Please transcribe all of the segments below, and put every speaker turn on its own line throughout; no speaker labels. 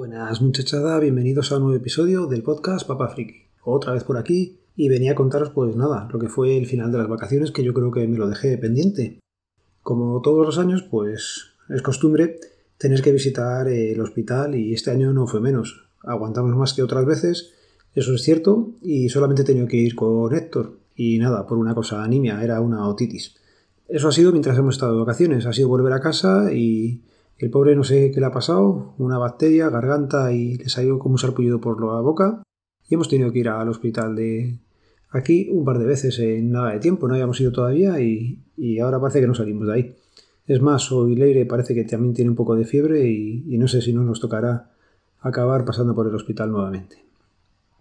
Buenas muchachada, bienvenidos a un nuevo episodio del podcast Papa Friki. Otra vez por aquí y venía a contaros pues nada, lo que fue el final de las vacaciones que yo creo que me lo dejé pendiente. Como todos los años pues es costumbre tener que visitar el hospital y este año no fue menos. Aguantamos más que otras veces, eso es cierto, y solamente he tenido que ir con Héctor. Y nada, por una cosa anemia, era una otitis. Eso ha sido mientras hemos estado de vacaciones, ha sido volver a casa y el pobre no sé qué le ha pasado, una bacteria, garganta y le salió como un sarpullido por la boca. Y hemos tenido que ir al hospital de aquí un par de veces en nada de tiempo, no habíamos ido todavía y, ahora parece que no salimos de ahí. Es más, hoy Leire parece que también tiene un poco de fiebre y, y no sé si no nos tocará acabar pasando por el hospital nuevamente.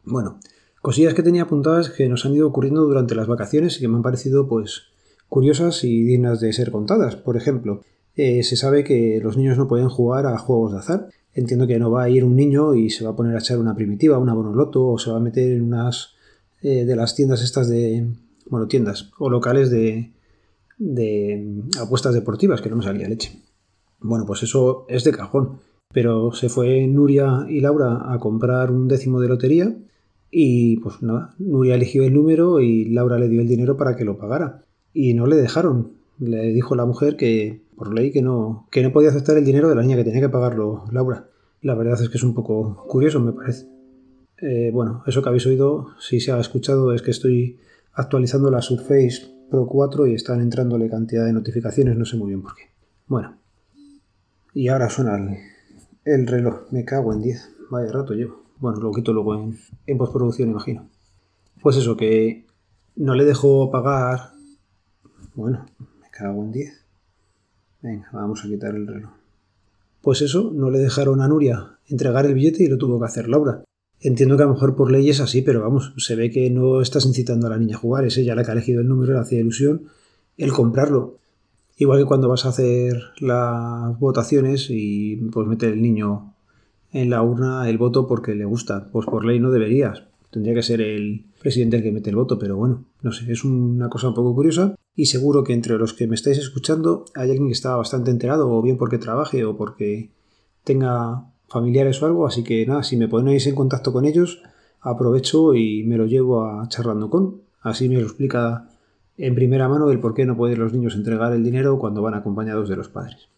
Bueno, cosillas que tenía apuntadas que nos han ido ocurriendo durante las vacaciones y que me han parecido pues curiosas y dignas de ser contadas. Por ejemplo, eh, se sabe que los niños no pueden jugar a juegos de azar. Entiendo que no va a ir un niño y se va a poner a echar una primitiva, una bonoloto, o se va a meter en unas eh, de las tiendas estas de. Bueno, tiendas o locales de, de apuestas deportivas, que no me salía leche. Bueno, pues eso es de cajón. Pero se fue Nuria y Laura a comprar un décimo de lotería y pues nada, Nuria eligió el número y Laura le dio el dinero para que lo pagara y no le dejaron. Le dijo la mujer que por ley que no, que no podía aceptar el dinero de la niña, que tenía que pagarlo Laura. La verdad es que es un poco curioso, me parece. Eh, bueno, eso que habéis oído, si se ha escuchado, es que estoy actualizando la Surface Pro 4 y están entrándole cantidad de notificaciones, no sé muy bien por qué. Bueno, y ahora suena el, reloj, me cago en 10, vaya rato llevo. Bueno, lo quito luego en, en postproducción, imagino. Pues eso, que no le dejo pagar bueno, cago en 10. Venga, vamos a quitar el reloj. Pues eso, no le dejaron a Nuria entregar el billete y lo tuvo que hacer Laura. Entiendo que a lo mejor por ley es así, pero vamos, se ve que no estás incitando a la niña a jugar, es ella la que ha elegido el número, le hacía ilusión el comprarlo. Igual que cuando vas a hacer las votaciones y pues mete el niño en la urna el voto porque le gusta, pues por ley no deberías. Tendría que ser el presidente el que mete el voto, pero bueno, no sé, es una cosa un poco curiosa y seguro que entre los que me estáis escuchando hay alguien que está bastante enterado, o bien porque trabaje o porque tenga familiares o algo, así que nada, si me ponéis en contacto con ellos, aprovecho y me lo llevo a charlando con. Así me lo explica en primera mano el por qué no pueden los niños entregar el dinero cuando van acompañados de los padres.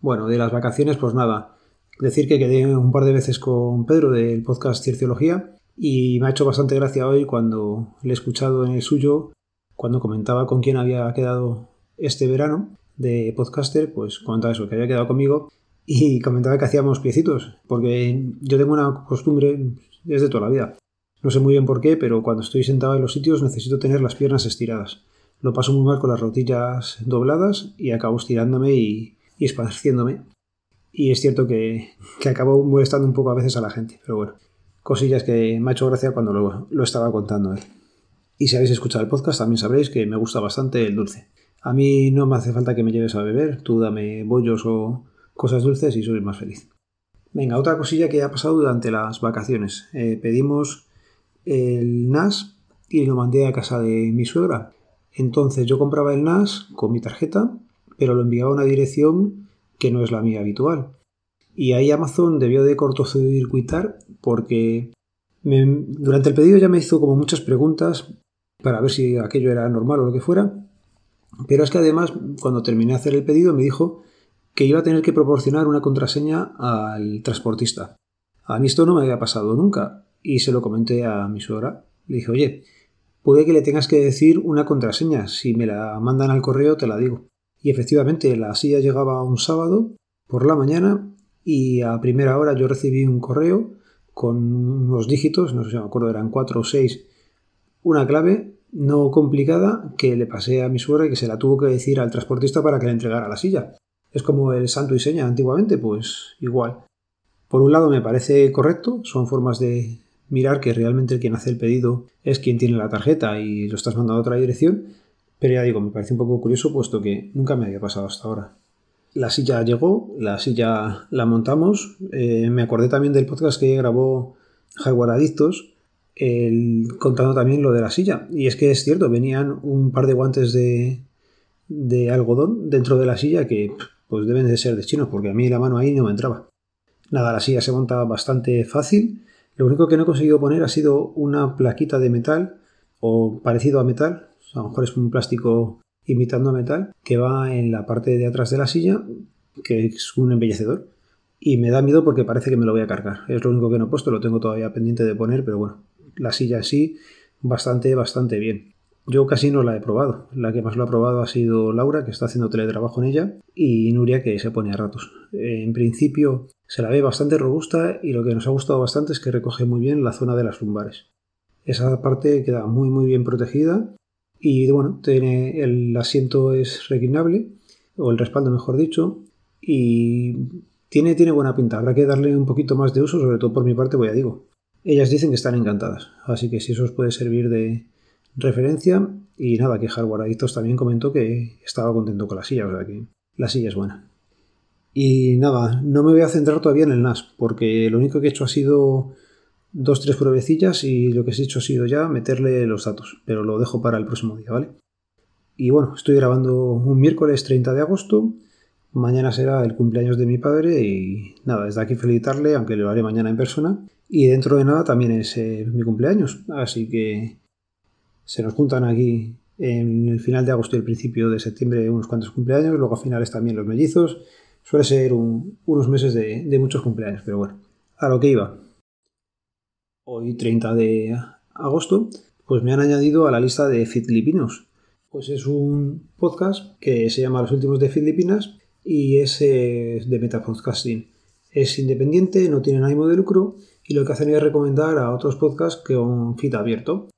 Bueno, de las vacaciones, pues nada, decir que quedé un par de veces con Pedro del podcast Cierciología y me ha hecho bastante gracia hoy cuando le he escuchado en el suyo cuando comentaba con quién había quedado este verano de podcaster, pues comentaba eso, que había quedado conmigo y comentaba que hacíamos piecitos, porque yo tengo una costumbre desde toda la vida. No sé muy bien por qué, pero cuando estoy sentado en los sitios necesito tener las piernas estiradas. Lo paso muy mal con las rodillas dobladas y acabo estirándome y, esparciéndome. Y es cierto que, que acabo molestando un poco a veces a la gente, pero bueno, cosillas que me ha hecho gracia cuando lo, lo estaba contando él. Y si habéis escuchado el podcast también sabréis que me gusta bastante el dulce. A mí no me hace falta que me lleves a beber, tú dame bollos o cosas dulces y soy más feliz. Venga, otra cosilla que ha pasado durante las vacaciones. Eh, pedimos el NAS y lo mandé a casa de mi suegra. Entonces yo compraba el NAS con mi tarjeta, pero lo enviaba a una dirección que no es la mía habitual. Y ahí Amazon debió de cortocircuitar porque durante el pedido ya me hizo como muchas preguntas para ver si aquello era normal o lo que fuera. Pero es que además, cuando terminé de hacer el pedido, me dijo que iba a tener que proporcionar una contraseña al transportista. A mí esto no me había pasado nunca y se lo comenté a mi suegra. Le dije, oye, puede que le tengas que decir una contraseña. Si me la mandan al correo, te la digo. Y efectivamente, la silla llegaba un sábado por la mañana y a primera hora yo recibí un correo con unos dígitos, no sé si me acuerdo, eran cuatro o seis, una clave no complicada que le pasé a mi suegra y que se la tuvo que decir al transportista para que le entregara la silla. Es como el santo y seña antiguamente, pues igual. Por un lado me parece correcto, son formas de mirar que realmente quien hace el pedido es quien tiene la tarjeta y lo estás mandando a otra dirección, pero ya digo, me parece un poco curioso puesto que nunca me había pasado hasta ahora. La silla llegó, la silla la montamos, eh, me acordé también del podcast que grabó Jaguar Adictos, contando también lo de la silla. Y es que es cierto, venían un par de guantes de, de algodón dentro de la silla que pues deben de ser de chinos, porque a mí la mano ahí no me entraba. Nada, la silla se monta bastante fácil. Lo único que no he conseguido poner ha sido una plaquita de metal o parecido a metal, a lo mejor es un plástico imitando metal, que va en la parte de atrás de la silla, que es un embellecedor. Y me da miedo porque parece que me lo voy a cargar. Es lo único que no he puesto, lo tengo todavía pendiente de poner, pero bueno, la silla sí, bastante, bastante bien. Yo casi no la he probado. La que más lo ha probado ha sido Laura, que está haciendo teletrabajo en ella, y Nuria, que se pone a ratos. En principio se la ve bastante robusta y lo que nos ha gustado bastante es que recoge muy bien la zona de las lumbares. Esa parte queda muy muy bien protegida y bueno, tiene el asiento es reclinable, o el respaldo mejor dicho, y tiene, tiene buena pinta. Habrá que darle un poquito más de uso, sobre todo por mi parte, voy a digo. Ellas dicen que están encantadas, así que si eso os puede servir de, referencia. Y nada, que Hardware Adictos también comentó que estaba contento con la silla, o sea que la silla es buena. Y nada, no me voy a centrar todavía en el NAS, porque lo único que he hecho ha sido dos, tres pruebecillas y lo que he hecho ha sido ya meterle los datos, pero lo dejo para el próximo día, ¿vale? Y bueno, estoy grabando un miércoles 30 de agosto, mañana será el cumpleaños de mi padre y nada, desde aquí felicitarle, aunque lo haré mañana en persona, y dentro de nada también es eh, mi cumpleaños, así que se nos juntan aquí en el final de agosto y el principio de septiembre unos cuantos cumpleaños, luego a finales también los mellizos. Suele ser unos meses de, muchos cumpleaños, pero bueno, a lo que iba. Hoy 30 de agosto, pues me han añadido a la lista de Filipinos. Pues es un podcast que se llama Los últimos de Filipinas y es eh, de Metapodcasting. Es independiente, no tiene ánimo de lucro y lo que hacen es recomendar a otros podcasts con feed abierto.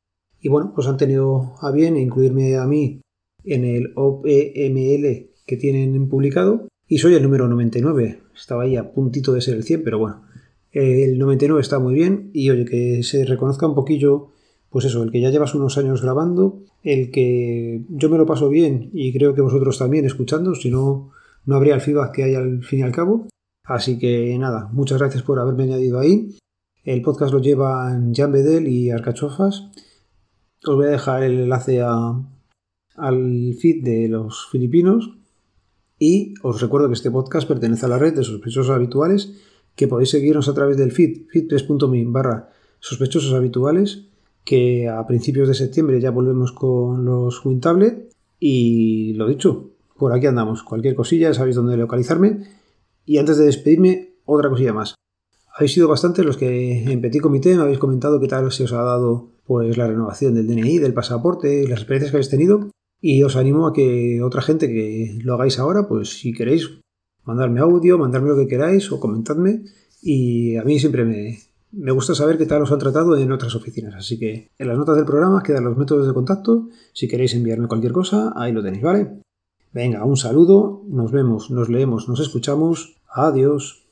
Y bueno, pues han tenido a bien incluirme a mí en el OPML que tienen publicado y soy el número 99. Estaba ahí a puntito de ser el 100, pero bueno, el 99 está muy bien y oye, que se reconozca un poquillo, pues eso, el que ya llevas unos años grabando, el que yo me lo paso bien y creo que vosotros también escuchando, si no, no habría el feedback que hay al fin y al cabo. Así que nada, muchas gracias por haberme añadido ahí. El podcast lo llevan Jan Bedel y Arcachofas os voy a dejar el enlace al feed de los filipinos y os recuerdo que este podcast pertenece a la red de sospechosos habituales que podéis seguirnos a través del feed, feed3.me barra sospechosos habituales que a principios de septiembre ya volvemos con los WinTablet y lo dicho, por aquí andamos. Cualquier cosilla, sabéis dónde localizarme. Y antes de despedirme, otra cosilla más. Habéis sido bastantes los que en Petit Comité me habéis comentado qué tal se os ha dado pues la renovación del DNI, del pasaporte, las experiencias que habéis tenido. Y os animo a que otra gente que lo hagáis ahora, pues si queréis, mandarme audio, mandarme lo que queráis o comentadme. Y a mí siempre me, me gusta saber qué tal os han tratado en otras oficinas. Así que en las notas del programa quedan los métodos de contacto. Si queréis enviarme cualquier cosa, ahí lo tenéis, ¿vale? Venga, un saludo, nos vemos, nos leemos, nos escuchamos. Adiós.